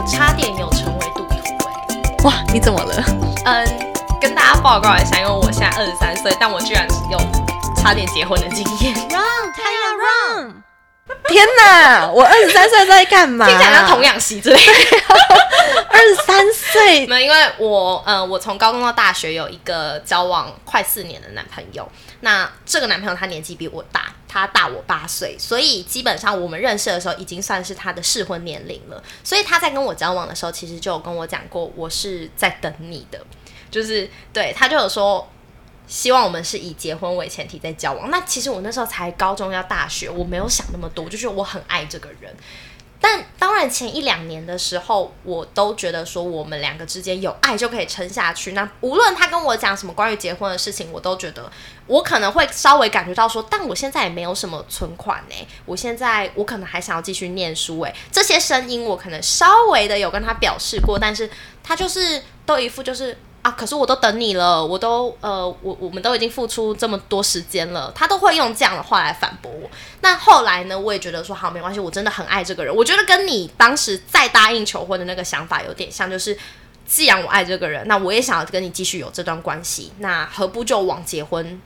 我差点有成为赌徒哎。哇，你怎么了？嗯，跟大家报告一下，因为我现在二十三岁，但我居然有差点结婚的经验。Run，他要 run！天哪，我二十三岁在干嘛？听起来像童养媳之类的。二十三岁，没有，因为我呃，我从高中到大学有一个交往快四年的男朋友。那这个男朋友他年纪比我大，他大我八岁，所以基本上我们认识的时候已经算是他的适婚年龄了。所以他在跟我交往的时候，其实就有跟我讲过，我是在等你的，就是对他就有说。希望我们是以结婚为前提在交往。那其实我那时候才高中要大学，我没有想那么多，就是我很爱这个人。但当然，前一两年的时候，我都觉得说我们两个之间有爱就可以撑下去。那无论他跟我讲什么关于结婚的事情，我都觉得我可能会稍微感觉到说，但我现在也没有什么存款呢、我现在我可能还想要继续念书诶、这些声音我可能稍微的有跟他表示过，但是他就是都一副就是。啊！可是我都等你了，我都呃，我我们都已经付出这么多时间了，他都会用这样的话来反驳我。那后来呢，我也觉得说好没关系，我真的很爱这个人。我觉得跟你当时再答应求婚的那个想法有点像，就是既然我爱这个人，那我也想要跟你继续有这段关系，那何不就往结婚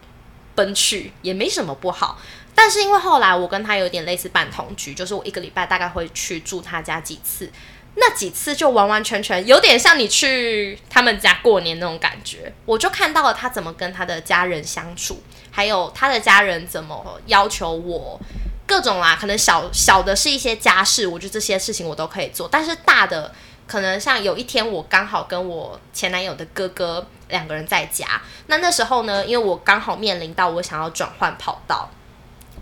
奔去，也没什么不好。但是因为后来我跟他有点类似半同居，就是我一个礼拜大概会去住他家几次。那几次就完完全全有点像你去他们家过年那种感觉，我就看到了他怎么跟他的家人相处，还有他的家人怎么要求我各种啦，可能小小的是一些家事，我觉得这些事情我都可以做，但是大的可能像有一天我刚好跟我前男友的哥哥两个人在家，那那时候呢，因为我刚好面临到我想要转换跑道。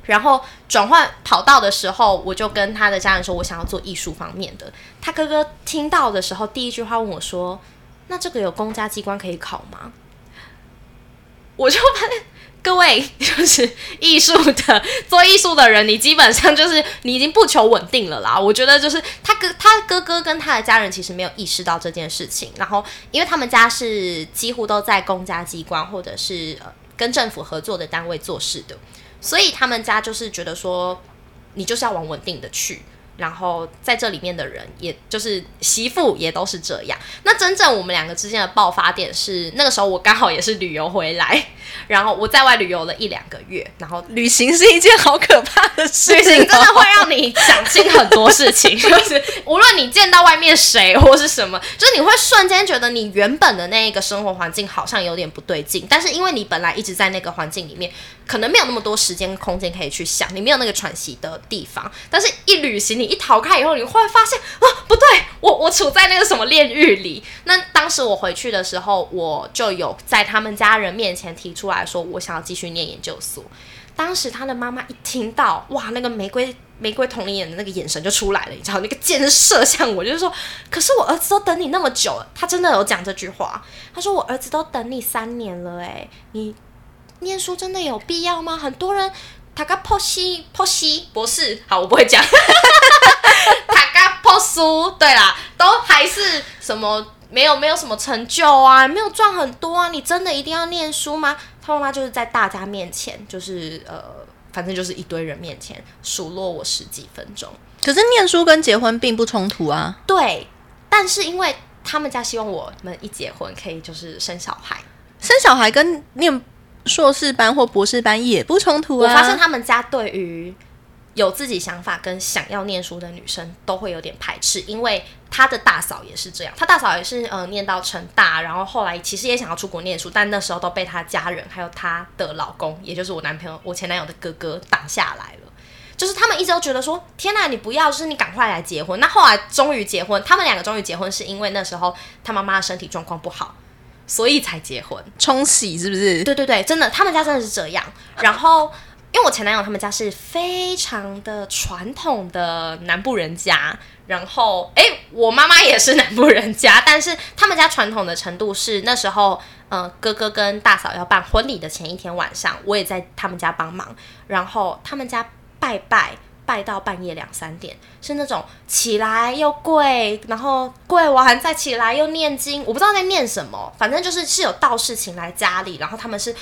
然后转换跑道的时候，我就跟他的家人说，我想要做艺术方面的。他哥哥听到的时候，第一句话问我说：“那这个有公家机关可以考吗？”我就发现，各位就是艺术的做艺术的人，你基本上就是你已经不求稳定了啦。我觉得就是他哥他哥哥跟他的家人其实没有意识到这件事情，然后因为他们家是几乎都在公家机关或者是呃跟政府合作的单位做事的。所以他们家就是觉得说，你就是要往稳定的去，然后在这里面的人，也就是媳妇也都是这样。那真正我们两个之间的爆发点是，那个时候我刚好也是旅游回来，然后我在外旅游了一两个月，然后旅行是一件好可怕的事、哦，旅行真的会让你想清很多事情，就是无论你见到外面谁或是什么，就是你会瞬间觉得你原本的那一个生活环境好像有点不对劲，但是因为你本来一直在那个环境里面，可能没有那么多时间空间可以去想，你没有那个喘息的地方，但是一旅行你一逃开以后，你会发现啊，不对，我 我处在那个什么炼狱里。那当时我回去的时候，我就有在他们家人面前提出来说，我想要继续念研究所。当时他的妈妈一听到，哇，那个玫瑰玫瑰同龄眼的那个眼神就出来了，你知道，那个箭射向我，就是说，可是我儿子都等你那么久了，他真的有讲这句话，他说我儿子都等你三年了，诶，你念书真的有必要吗？很多人。塔嘎破西破西博士，好，我不会讲。塔嘎破书，对啦，都还是什么没有没有什么成就啊，没有赚很多啊，你真的一定要念书吗？他妈妈就是在大家面前，就是呃，反正就是一堆人面前数落我十几分钟。可是念书跟结婚并不冲突啊。对，但是因为他们家希望我们一结婚可以就是生小孩，生小孩跟念硕士班或博士班也不冲突啊。我发现他们家对于有自己想法跟想要念书的女生都会有点排斥，因为她的大嫂也是这样，她大嫂也是呃念到成大，然后后来其实也想要出国念书，但那时候都被她家人还有她的老公，也就是我男朋友我前男友的哥哥挡下来了。就是他们一直都觉得说，天哪，你不要，就是你赶快来结婚。那后来终于结婚，他们两个终于结婚，是因为那时候他妈妈的身体状况不好，所以才结婚。冲喜是不是？对对对，真的，他们家真的是这样。然后，因为我前男友他们家是非常的传统的南部人家，然后，哎，我妈妈也是南部人家，但是他们家传统的程度是那时候，呃，哥哥跟大嫂要办婚礼的前一天晚上，我也在他们家帮忙，然后他们家拜拜。拜到半夜两三点，是那种起来又跪，然后跪完再起来又念经，我不知道在念什么，反正就是是有道士请来家里，然后他们是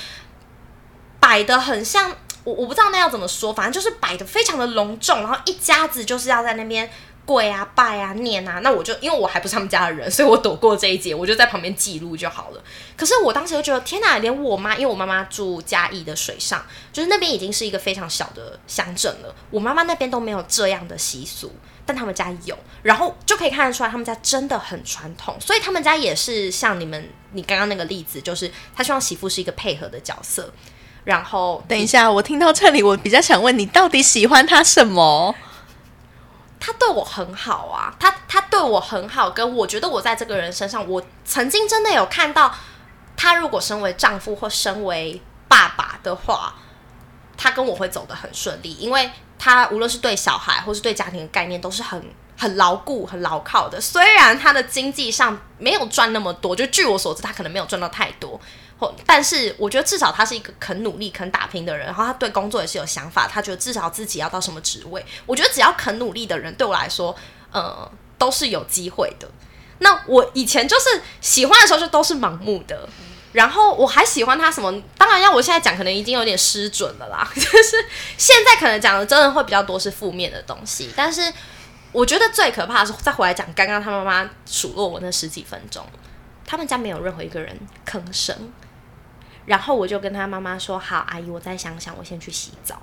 摆的很像我我不知道那要怎么说，反正就是摆的非常的隆重，然后一家子就是要在那边跪啊、拜啊、念啊，那我就因为我还不是他们家的人，所以我躲过这一劫，我就在旁边记录就好了。可是我当时就觉得，天哪，连我妈，因为我妈妈住嘉义的水上，就是那边已经是一个非常小的乡镇了，我妈妈那边都没有这样的习俗，但他们家有，然后就可以看得出来，他们家真的很传统，所以他们家也是像你们你刚刚那个例子，就是他希望媳妇是一个配合的角色。然后等一下，我听到这里，我比较想问你，到底喜欢他什么？他对我很好啊，他他对我很好，跟我觉得我在这个人身上，我曾经真的有看到，他如果身为丈夫或身为爸爸的话，他跟我会走得很顺利，因为他无论是对小孩或是对家庭的概念都是很很牢固、很牢靠的。虽然他的经济上没有赚那么多，就据我所知，他可能没有赚到太多。但是我觉得至少他是一个肯努力、肯打拼的人，然后他对工作也是有想法，他觉得至少自己要到什么职位。我觉得只要肯努力的人，对我来说，呃，都是有机会的。那我以前就是喜欢的时候就都是盲目的，然后我还喜欢他什么？当然要我现在讲，可能已经有点失准了啦。就是现在可能讲的真的会比较多是负面的东西，但是我觉得最可怕的是再回来讲刚刚他妈妈数落我那十几分钟，他们家没有任何一个人吭声。然后我就跟他妈妈说：“好，阿姨，我再想想，我先去洗澡。”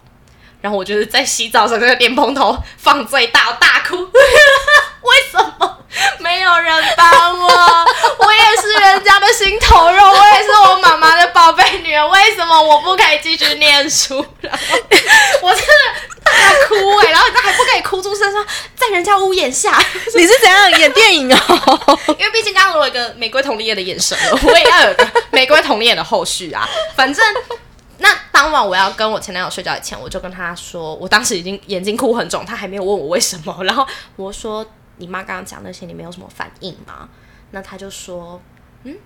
然后我就是在洗澡的时候，那个电风头放最大，大哭。为什么没有人帮我？我也是人家的心头肉，我也是我妈妈的宝贝女儿。为什么我不可以继续念书？然后我真的大哭哎！然后你还不可以哭出声，说在人家屋檐下，你是怎样演电影哦？因为毕竟刚刚我有一个玫瑰同丽叶的眼神了，我也要有个玫瑰同丽叶的后续啊。反正。那当晚我要跟我前男友睡觉以前，我就跟他说，我当时已经眼睛哭很肿，他还没有问我为什么。然后我说：“你妈刚刚讲那些，你没有什么反应吗？”那他就说：“嗯，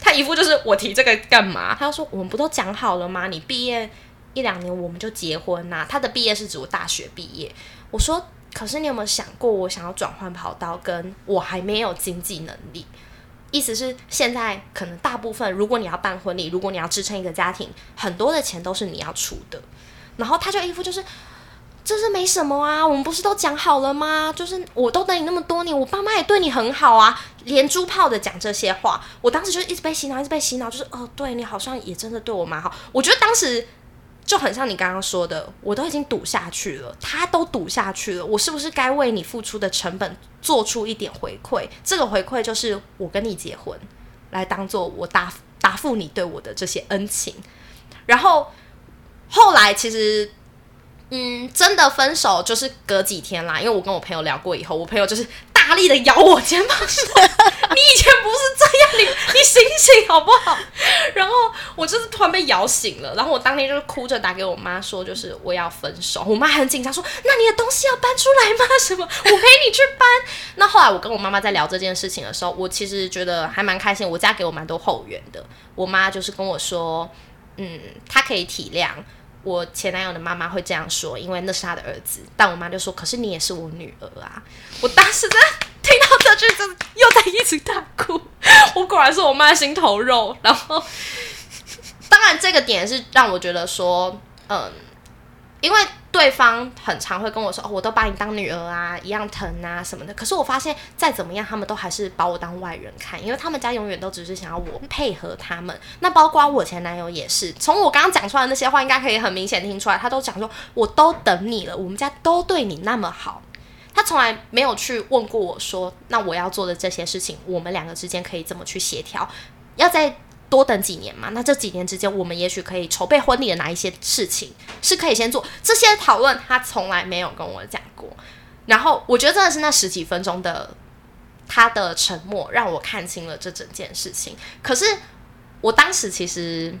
他一副就是我提这个干嘛？”他就说：“我们不都讲好了吗？你毕业一两年我们就结婚呐。”他的毕业是指我大学毕业。我说：“可是你有没有想过，我想要转换跑道，跟我还没有经济能力？”意思是，现在可能大部分，如果你要办婚礼，如果你要支撑一个家庭，很多的钱都是你要出的。然后他就一副就是，这是没什么啊，我们不是都讲好了吗？就是我都等你那么多年，我爸妈也对你很好啊，连珠炮的讲这些话，我当时就一直被洗脑，一直被洗脑，就是哦，对你好像也真的对我蛮好。我觉得当时。就很像你刚刚说的，我都已经赌下去了，他都赌下去了，我是不是该为你付出的成本做出一点回馈？这个回馈就是我跟你结婚，来当做我答答复你对我的这些恩情。然后后来其实，嗯，真的分手就是隔几天啦，因为我跟我朋友聊过以后，我朋友就是。大力的咬我肩膀说：“你以前不是这，你你醒醒好不好？” 然后我就是突然被摇醒了，然后我当天就是哭着打给我妈说：“就是我要分手。”我妈很紧张说：“那你的东西要搬出来吗？什么？我陪你去搬。”那后来我跟我妈妈在聊这件事情的时候，我其实觉得还蛮开心。我家给我蛮多后援的，我妈就是跟我说：“嗯，她可以体谅。”我前男友的妈妈会这样说，因为那是他的儿子。但我妈就说：“可是你也是我女儿啊！”我当时真的听到这句，真的又在一直大哭。我果然是我妈心头肉。然后，当然这个点是让我觉得说，嗯。因为对方很常会跟我说：“哦，我都把你当女儿啊，一样疼啊什么的。”可是我发现，再怎么样，他们都还是把我当外人看，因为他们家永远都只是想要我配合他们。那包括我前男友也是，从我刚刚讲出来的那些话，应该可以很明显听出来，他都讲说：“我都等你了，我们家都对你那么好。”他从来没有去问过我说：“那我要做的这些事情，我们两个之间可以怎么去协调？要再。”多等几年嘛？那这几年之间，我们也许可以筹备婚礼的哪一些事情是可以先做？这些讨论他从来没有跟我讲过。然后我觉得真的是那十几分钟的他的沉默，让我看清了这整件事情。可是我当时其实，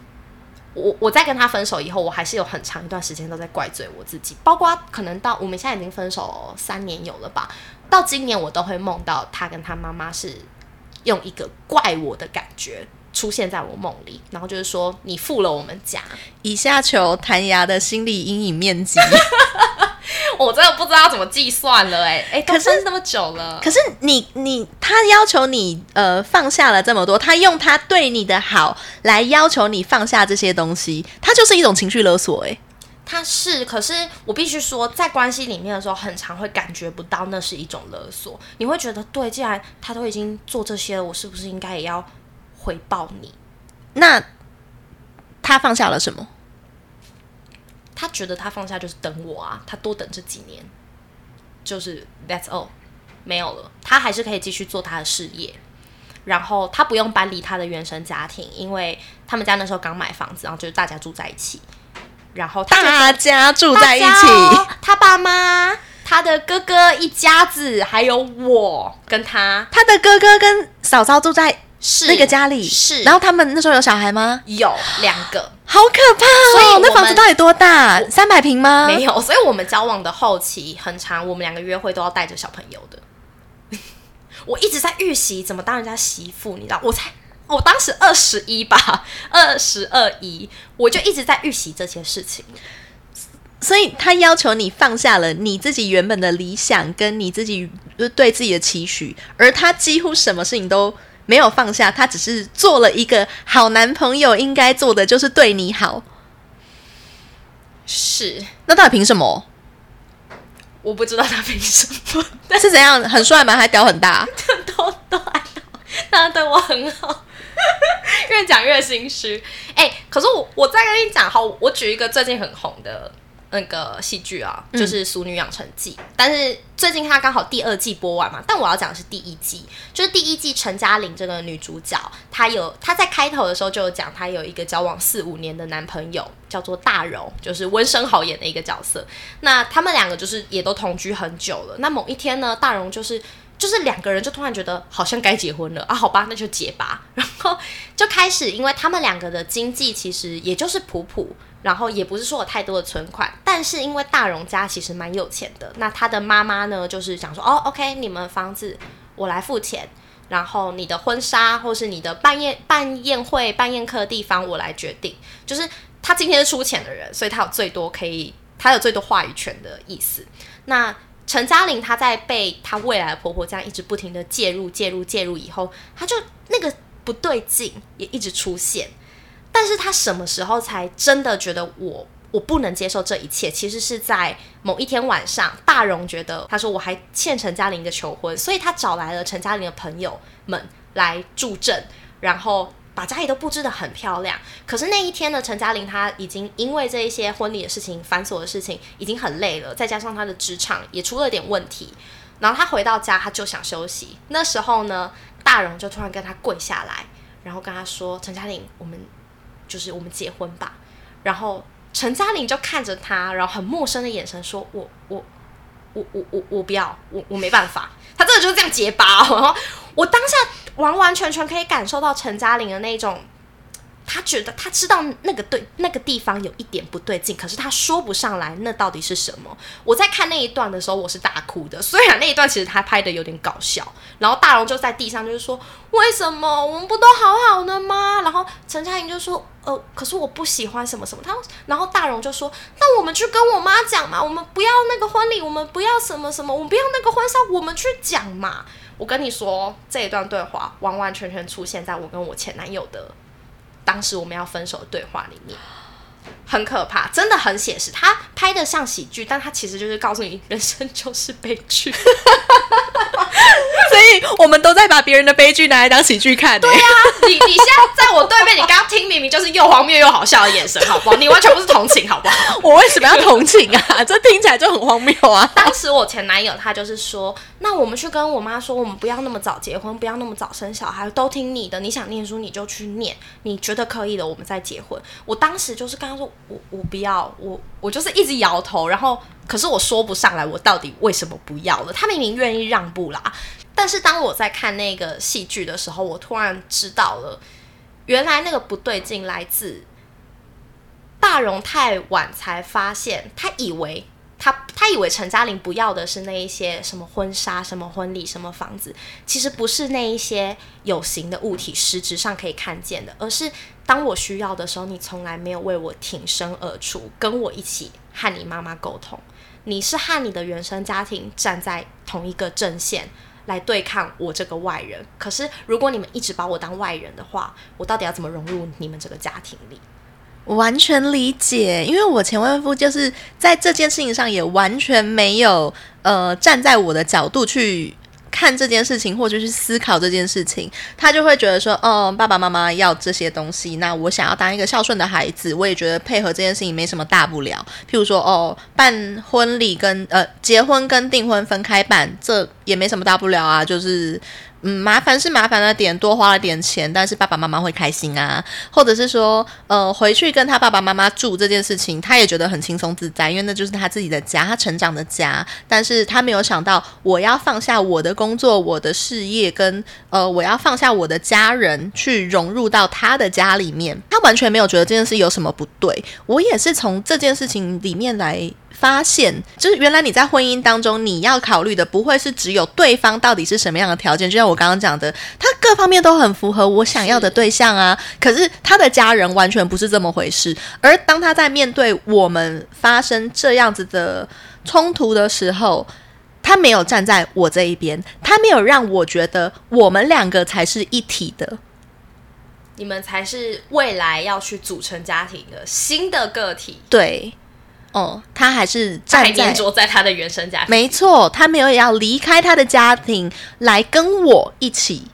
我我在跟他分手以后，我还是有很长一段时间都在怪罪我自己，包括可能到我们现在已经分手三年有了吧，到今年我都会梦到他跟他妈妈是用一个怪我的感觉。出现在我梦里，然后就是说你负了我们家。以下求弹牙的心理阴影面积。我真的不知道怎么计算了，哎哎，可是那么久了。可是你你他要求你呃放下了这么多，他用他对你的好来要求你放下这些东西，他就是一种情绪勒索，哎。他是，可是我必须说，在关系里面的时候，很常会感觉不到那是一种勒索。你会觉得，对，既然他都已经做这些了，我是不是应该也要回报你？那他放下了什么？他觉得他放下就是等我啊，他多等这几年，就是 that's all，没有了，他还是可以继续做他的事业。然后他不用搬离他的原生家庭，因为他们家那时候刚买房子，然后就是大家住在一起。然后大家住在一起，他爸妈、他的哥哥一家子，还有我跟他，他的哥哥跟嫂嫂住在是那个家里，是。然后他们那时候有小孩吗？有两个，好可怕哦！那房子到底多大？三百平吗？没有，所以我们交往的后期很长，我们两个约会都要带着小朋友的。我一直在预习怎么当人家媳妇，你知道？我才。我当时二十一吧，二十二一，我就一直在预习这些事情，所以他要求你放下了你自己原本的理想，跟你自己对自己的期许，而他几乎什么事情都没有放下，他只是做了一个好男朋友应该做的，就是对你好。是，那到底凭什么？我不知道他凭什么，是怎样？很帅吗？还屌很大？都都还好，他对我很好。越讲越心虚，哎，可是我我再跟你讲哈，我举一个最近很红的那个戏剧啊，就是《俗女养成记》，但是最近它刚好第二季播完嘛，但我要讲的是第一季，就是第一季陈嘉玲这个女主角，她有她在开头的时候就有讲，她有一个交往四五年的男朋友叫做大荣，就是温升豪演的一个角色，那他们两个就是也都同居很久了，那某一天呢，大荣就是。就是两个人就突然觉得好像该结婚了。啊，好吧，那就结吧。然后就开始，因为他们两个的经济其实也就是普普，然后也不是说有太多的存款，但是因为大荣家其实蛮有钱的，那他的妈妈呢就是想说，哦，OK，你们房子我来付钱，然后你的婚纱或是你的办宴办宴会办宴客的地方我来决定，就是他今天是出钱的人，所以他有最多可以，他有最多话语权的意思。那陈嘉玲她在被她未来的婆婆这样一直不停的介入、介入、介入以后，她就那个不对劲也一直出现。但是他什么时候才真的觉得我我不能接受这一切？其实是在某一天晚上，大荣觉得他说我还欠陈嘉玲一个求婚，所以他找来了陈嘉玲的朋友们来助阵，然后。把家里都布置的很漂亮，可是那一天呢，陈嘉玲她已经因为这一些婚礼的事情、繁琐的事情，已经很累了，再加上她的职场也出了点问题，然后她回到家，她就想休息。那时候呢，大荣就突然跟她跪下来，然后跟她说：“陈嘉玲，我们就是我们结婚吧。”然后陈嘉玲就看着他，然后很陌生的眼神说：“我我我我我我不要，我我没办法。”他真的就是这样结巴，然后我当下。完完全全可以感受到陈嘉玲的那种，他觉得他知道那个对那个地方有一点不对劲，可是他说不上来那到底是什么。我在看那一段的时候，我是大哭的。虽然那一段其实他拍的有点搞笑，然后大荣就在地上就是说：“为什么我们不都好好的吗？”然后陈嘉莹就说：“呃，可是我不喜欢什么什么。”他然后大荣就说：“那我们去跟我妈讲嘛，我们不要那个婚礼，我们不要什么什么，我们不要那个婚纱，我们去讲嘛。”我跟你说，这一段对话完完全全出现在我跟我前男友的当时我们要分手的对话里面。很可怕，真的很写实。他拍的像喜剧，但他其实就是告诉你，人生就是悲剧。所以我们都在把别人的悲剧拿来当喜剧看。对呀，你你现在在我对面，你刚刚听明明就是又荒谬又好笑的眼神，好不好？你完全不是同情，好不好？我为什么要同情啊？这听起来就很荒谬啊！当时我前男友他就是说，那我们去跟我妈说，我们不要那么早结婚，不要那么早生小孩，都听你的。你想念书你就去念，你觉得可以的，我们再结婚。我当时就是跟他说。我我不要，我我就是一直摇头，然后可是我说不上来，我到底为什么不要了？他明明愿意让步啦，但是当我在看那个戏剧的时候，我突然知道了，原来那个不对劲来自大荣太晚才发现，他以为。他他以为陈嘉玲不要的是那一些什么婚纱、什么婚礼、什么房子，其实不是那一些有形的物体，实质上可以看见的，而是当我需要的时候，你从来没有为我挺身而出，跟我一起和你妈妈沟通。你是和你的原生家庭站在同一个阵线来对抗我这个外人。可是如果你们一直把我当外人的话，我到底要怎么融入你们这个家庭里？完全理解，因为我前未婚夫就是在这件事情上也完全没有呃站在我的角度去看这件事情，或者去思考这件事情，他就会觉得说，哦，爸爸妈妈要这些东西，那我想要当一个孝顺的孩子，我也觉得配合这件事情没什么大不了。譬如说，哦，办婚礼跟呃结婚跟订婚分开办，这也没什么大不了啊，就是。嗯，麻烦是麻烦了点，多花了点钱，但是爸爸妈妈会开心啊。或者是说，呃，回去跟他爸爸妈妈住这件事情，他也觉得很轻松自在，因为那就是他自己的家，他成长的家。但是他没有想到，我要放下我的工作、我的事业，跟呃，我要放下我的家人，去融入到他的家里面。他完全没有觉得这件事有什么不对。我也是从这件事情里面来。发现就是原来你在婚姻当中，你要考虑的不会是只有对方到底是什么样的条件，就像我刚刚讲的，他各方面都很符合我想要的对象啊。可是他的家人完全不是这么回事。而当他在面对我们发生这样子的冲突的时候，他没有站在我这一边，他没有让我觉得我们两个才是一体的，你们才是未来要去组成家庭的新的个体。对。哦，他还是在粘着在他的原生家庭。没错，他没有要离开他的家庭来跟我一起。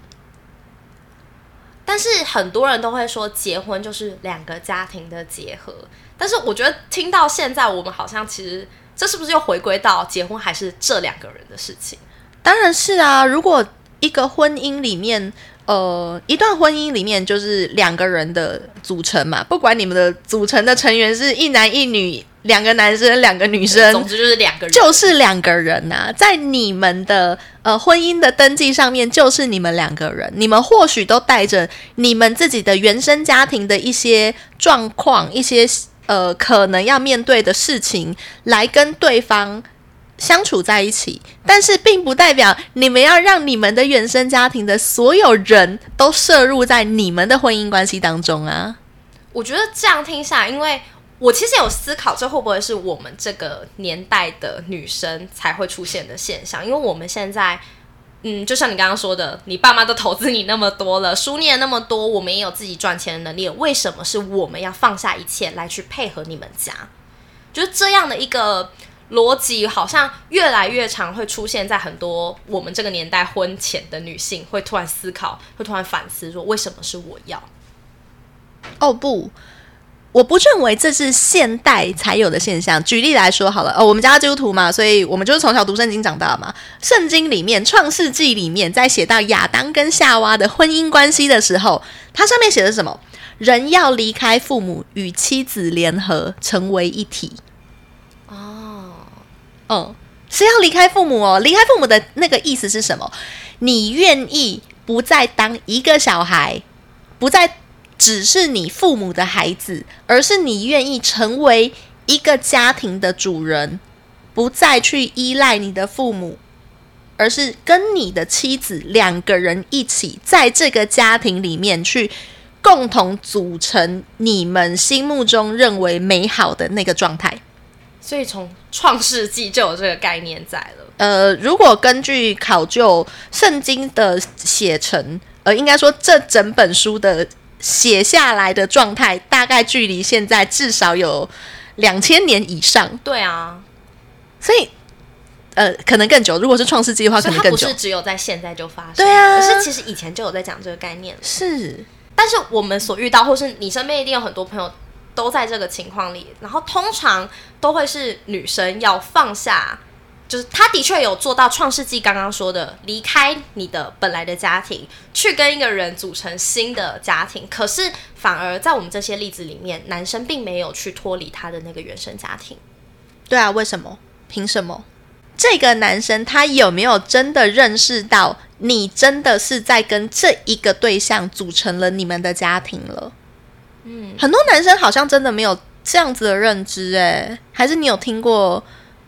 但是很多人都会说，结婚就是两个家庭的结合。但是我觉得听到现在，我们好像其实这是不是又回归到结婚还是这两个人的事情？当然是啊，如果一个婚姻里面。呃，一段婚姻里面就是两个人的组成嘛，不管你们的组成的成员是一男一女，两个男生，两个女生，总之就是两个人，就是两个人呐。在你们的呃婚姻的登记上面，就是你们两个人，你们或许都带着你们自己的原生家庭的一些状况，一些呃可能要面对的事情，来跟对方。相处在一起，但是并不代表你们要让你们的原生家庭的所有人都摄入在你们的婚姻关系当中啊！我觉得这样听下来，因为我其实有思考，这会不会是我们这个年代的女生才会出现的现象？因为我们现在，嗯，就像你刚刚说的，你爸妈都投资你那么多了，书念那么多，我们也有自己赚钱的能力，为什么是我们要放下一切来去配合你们家？就是这样的一个。逻辑好像越来越常会出现在很多我们这个年代婚前的女性会突然思考，会突然反思说：为什么是我要？哦不，我不认为这是现代才有的现象。举例来说好了，哦，我们家基督徒嘛，所以我们就是从小读圣经长大嘛。圣经里面《创世纪》里面在写到亚当跟夏娃的婚姻关系的时候，它上面写的什么？人要离开父母，与妻子联合，成为一体。哦，哦，是要离开父母哦。离开父母的那个意思是什么？你愿意不再当一个小孩，不再只是你父母的孩子，而是你愿意成为一个家庭的主人，不再去依赖你的父母，而是跟你的妻子两个人一起在这个家庭里面去共同组成你们心目中认为美好的那个状态。所以从创世纪就有这个概念在了。呃，如果根据考究圣经的写成，呃，应该说这整本书的写下来的状态，大概距离现在至少有两千年以上。对啊，所以呃，可能更久。如果是创世纪的话，可能更久。不是只有在现在就发生。对啊，可是其实以前就有在讲这个概念。是，但是我们所遇到，或是你身边一定有很多朋友。都在这个情况里，然后通常都会是女生要放下，就是他的确有做到创世纪刚刚说的，离开你的本来的家庭，去跟一个人组成新的家庭。可是反而在我们这些例子里面，男生并没有去脱离他的那个原生家庭。对啊，为什么？凭什么？这个男生他有没有真的认识到，你真的是在跟这一个对象组成了你们的家庭了？嗯，很多男生好像真的没有这样子的认知，哎，还是你有听过？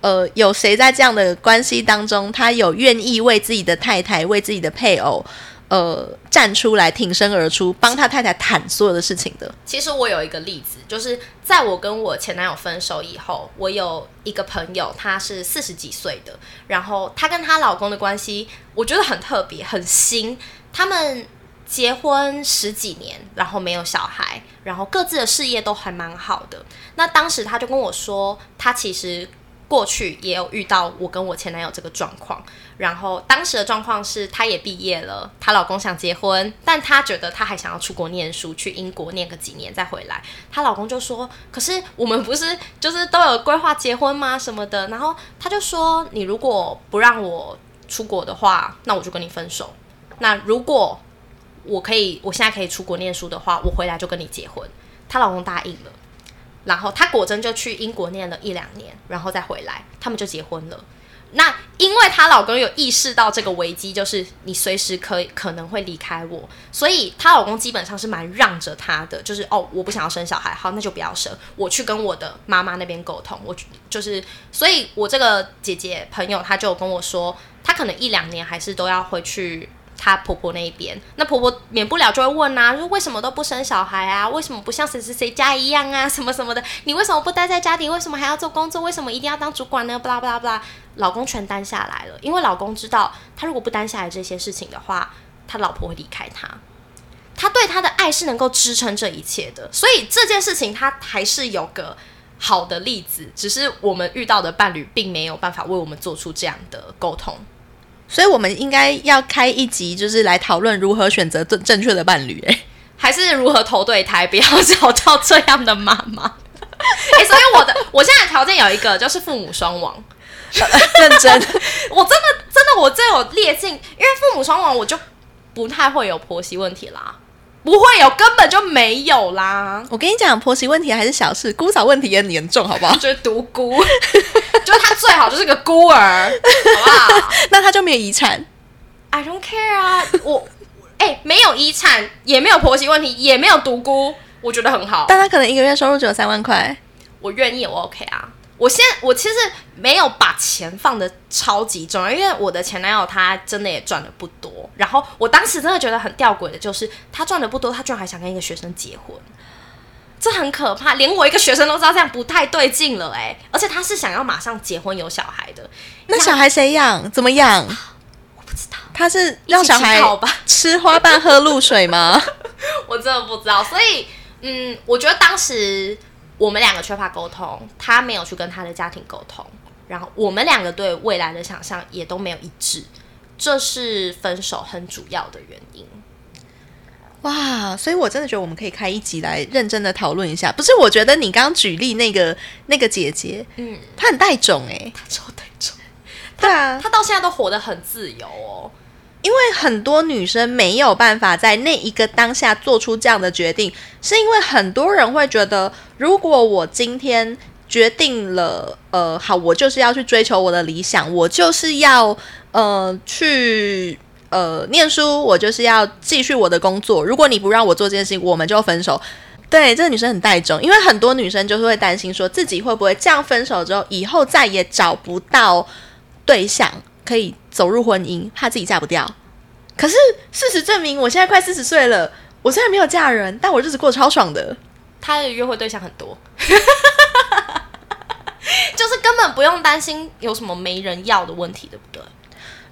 呃，有谁在这样的关系当中，他有愿意为自己的太太、为自己的配偶，呃，站出来挺身而出，帮他太太谈所有的事情的？其实我有一个例子，就是在我跟我前男友分手以后，我有一个朋友，她是四十几岁的，然后她跟她老公的关系，我觉得很特别，很新，他们。结婚十几年，然后没有小孩，然后各自的事业都还蛮好的。那当时他就跟我说，他其实过去也有遇到我跟我前男友这个状况。然后当时的状况是，她也毕业了，她老公想结婚，但她觉得她还想要出国念书，去英国念个几年再回来。她老公就说：“可是我们不是就是都有规划结婚吗？什么的？”然后她就说：“你如果不让我出国的话，那我就跟你分手。那如果我可以，我现在可以出国念书的话，我回来就跟你结婚。”她老公答应了，然后她果真就去英国念了一两年，然后再回来，他们就结婚了。那因为她老公有意识到这个危机，就是你随时可以可能会离开我，所以她老公基本上是蛮让着她的，就是哦，我不想要生小孩，好，那就不要生，我去跟我的妈妈那边沟通，我就是，所以我这个姐姐朋友，她就跟我说，她可能一两年还是都要回去。她婆婆那边，那婆婆免不了就会问啊，说为什么都不生小孩啊？为什么不像谁谁谁家一样啊？什么什么的？你为什么不待在家庭？为什么还要做工作？为什么一定要当主管呢？不啦不啦不啦，老公全担下来了，因为老公知道，他如果不担下来这些事情的话，他老婆会离开他。他对他的爱是能够支撑这一切的，所以这件事情他还是有个好的例子，只是我们遇到的伴侣并没有办法为我们做出这样的沟通。所以，我们应该要开一集，就是来讨论如何选择正正确的伴侣，哎，还是如何投对胎，不要找到这样的妈妈。哎，所以我的我现在条件有一个，就是父母双亡。认真，我真的真的我这有列进，因为父母双亡，我就不太会有婆媳问题啦。不会有，根本就没有啦！我跟你讲，婆媳问题还是小事，姑嫂问题也很严重，好不好？就是独孤，就是他最好就是个孤儿，好不好？那他就没有遗产？I don't care 啊！我哎，没有遗产，也没有婆媳问题，也没有独孤，我觉得很好。但他可能一个月收入只有三万块，我愿意，我 OK 啊。我现我其实没有把钱放的超级重要，因为我的前男友他真的也赚的不多。然后我当时真的觉得很吊诡的，就是他赚的不多，他居然还想跟一个学生结婚，这很可怕。连我一个学生都知道这样不太对劲了，哎，而且他是想要马上结婚有小孩的。那小孩谁养？怎么养？我不知道。他是让小孩吃花瓣喝露水吗？我真的不知道。所以，嗯，我觉得当时。我们两个缺乏沟通，他没有去跟他的家庭沟通，然后我们两个对未来的想象也都没有一致，这是分手很主要的原因。哇，所以我真的觉得我们可以开一集来认真的讨论一下。不是，我觉得你刚刚举例那个那个姐姐，嗯，她很带种哎，她超带种，对啊，她到现在都活得很自由哦。因为很多女生没有办法在那一个当下做出这样的决定，是因为很多人会觉得，如果我今天决定了，呃，好，我就是要去追求我的理想，我就是要呃去呃念书，我就是要继续我的工作。如果你不让我做这件事情，我们就分手。对，这个女生很带种，因为很多女生就是会担心，说自己会不会这样分手之后，以后再也找不到对象。可以走入婚姻，怕自己嫁不掉。可是事实证明，我现在快四十岁了，我虽然没有嫁人，但我日子过得超爽的。他的约会对象很多，就是根本不用担心有什么没人要的问题，对不对？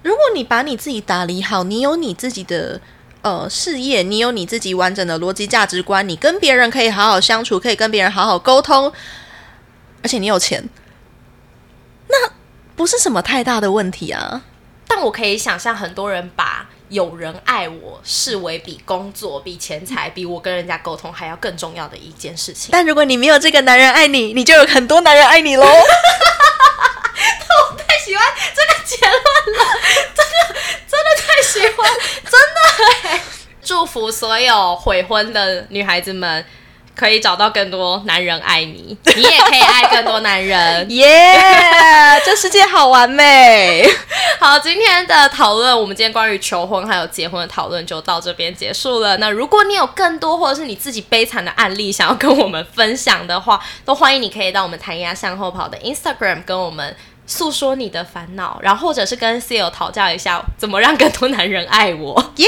如果你把你自己打理好，你有你自己的呃事业，你有你自己完整的逻辑价值观，你跟别人可以好好相处，可以跟别人好好沟通，而且你有钱，那。不是什么太大的问题啊，但我可以想象很多人把有人爱我视为比工作、比钱财、比我跟人家沟通还要更重要的一件事情。但如果你没有这个男人爱你，你就有很多男人爱你喽。我太喜欢这个结论了，真的真的太喜欢，真的。祝福所有悔婚的女孩子们。可以找到更多男人爱你，你也可以爱更多男人，耶！这世界好完美。好，今天的讨论，我们今天关于求婚还有结婚的讨论就到这边结束了。那如果你有更多或者是你自己悲惨的案例想要跟我们分享的话，都欢迎你可以到我们弹牙向后跑的 Instagram 跟我们。诉说你的烦恼，然后或者是跟 C e o 讨教一下怎么让更多男人爱我，耶，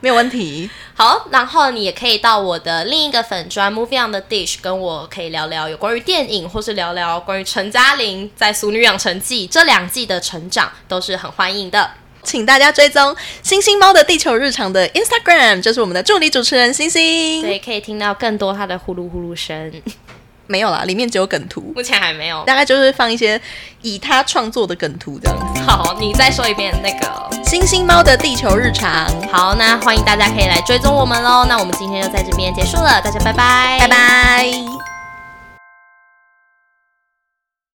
没有问题。好，然后你也可以到我的另一个粉专 Movie on the Dish 跟我可以聊聊有关于电影，或是聊聊关于陈嘉玲在《俗女养成记》这两季的成长，都是很欢迎的。请大家追踪星星猫的地球日常的 Instagram，就是我们的助理主持人星星。对，可以听到更多他的呼噜呼噜声。没有啦，里面只有梗图，目前还没有。大概就是放一些以他创作的梗图这样子。好，你再说一遍那个星星猫的地球日常。好，那欢迎大家可以来追踪我们喽。那我们今天就在这边结束了，大家拜拜，拜拜。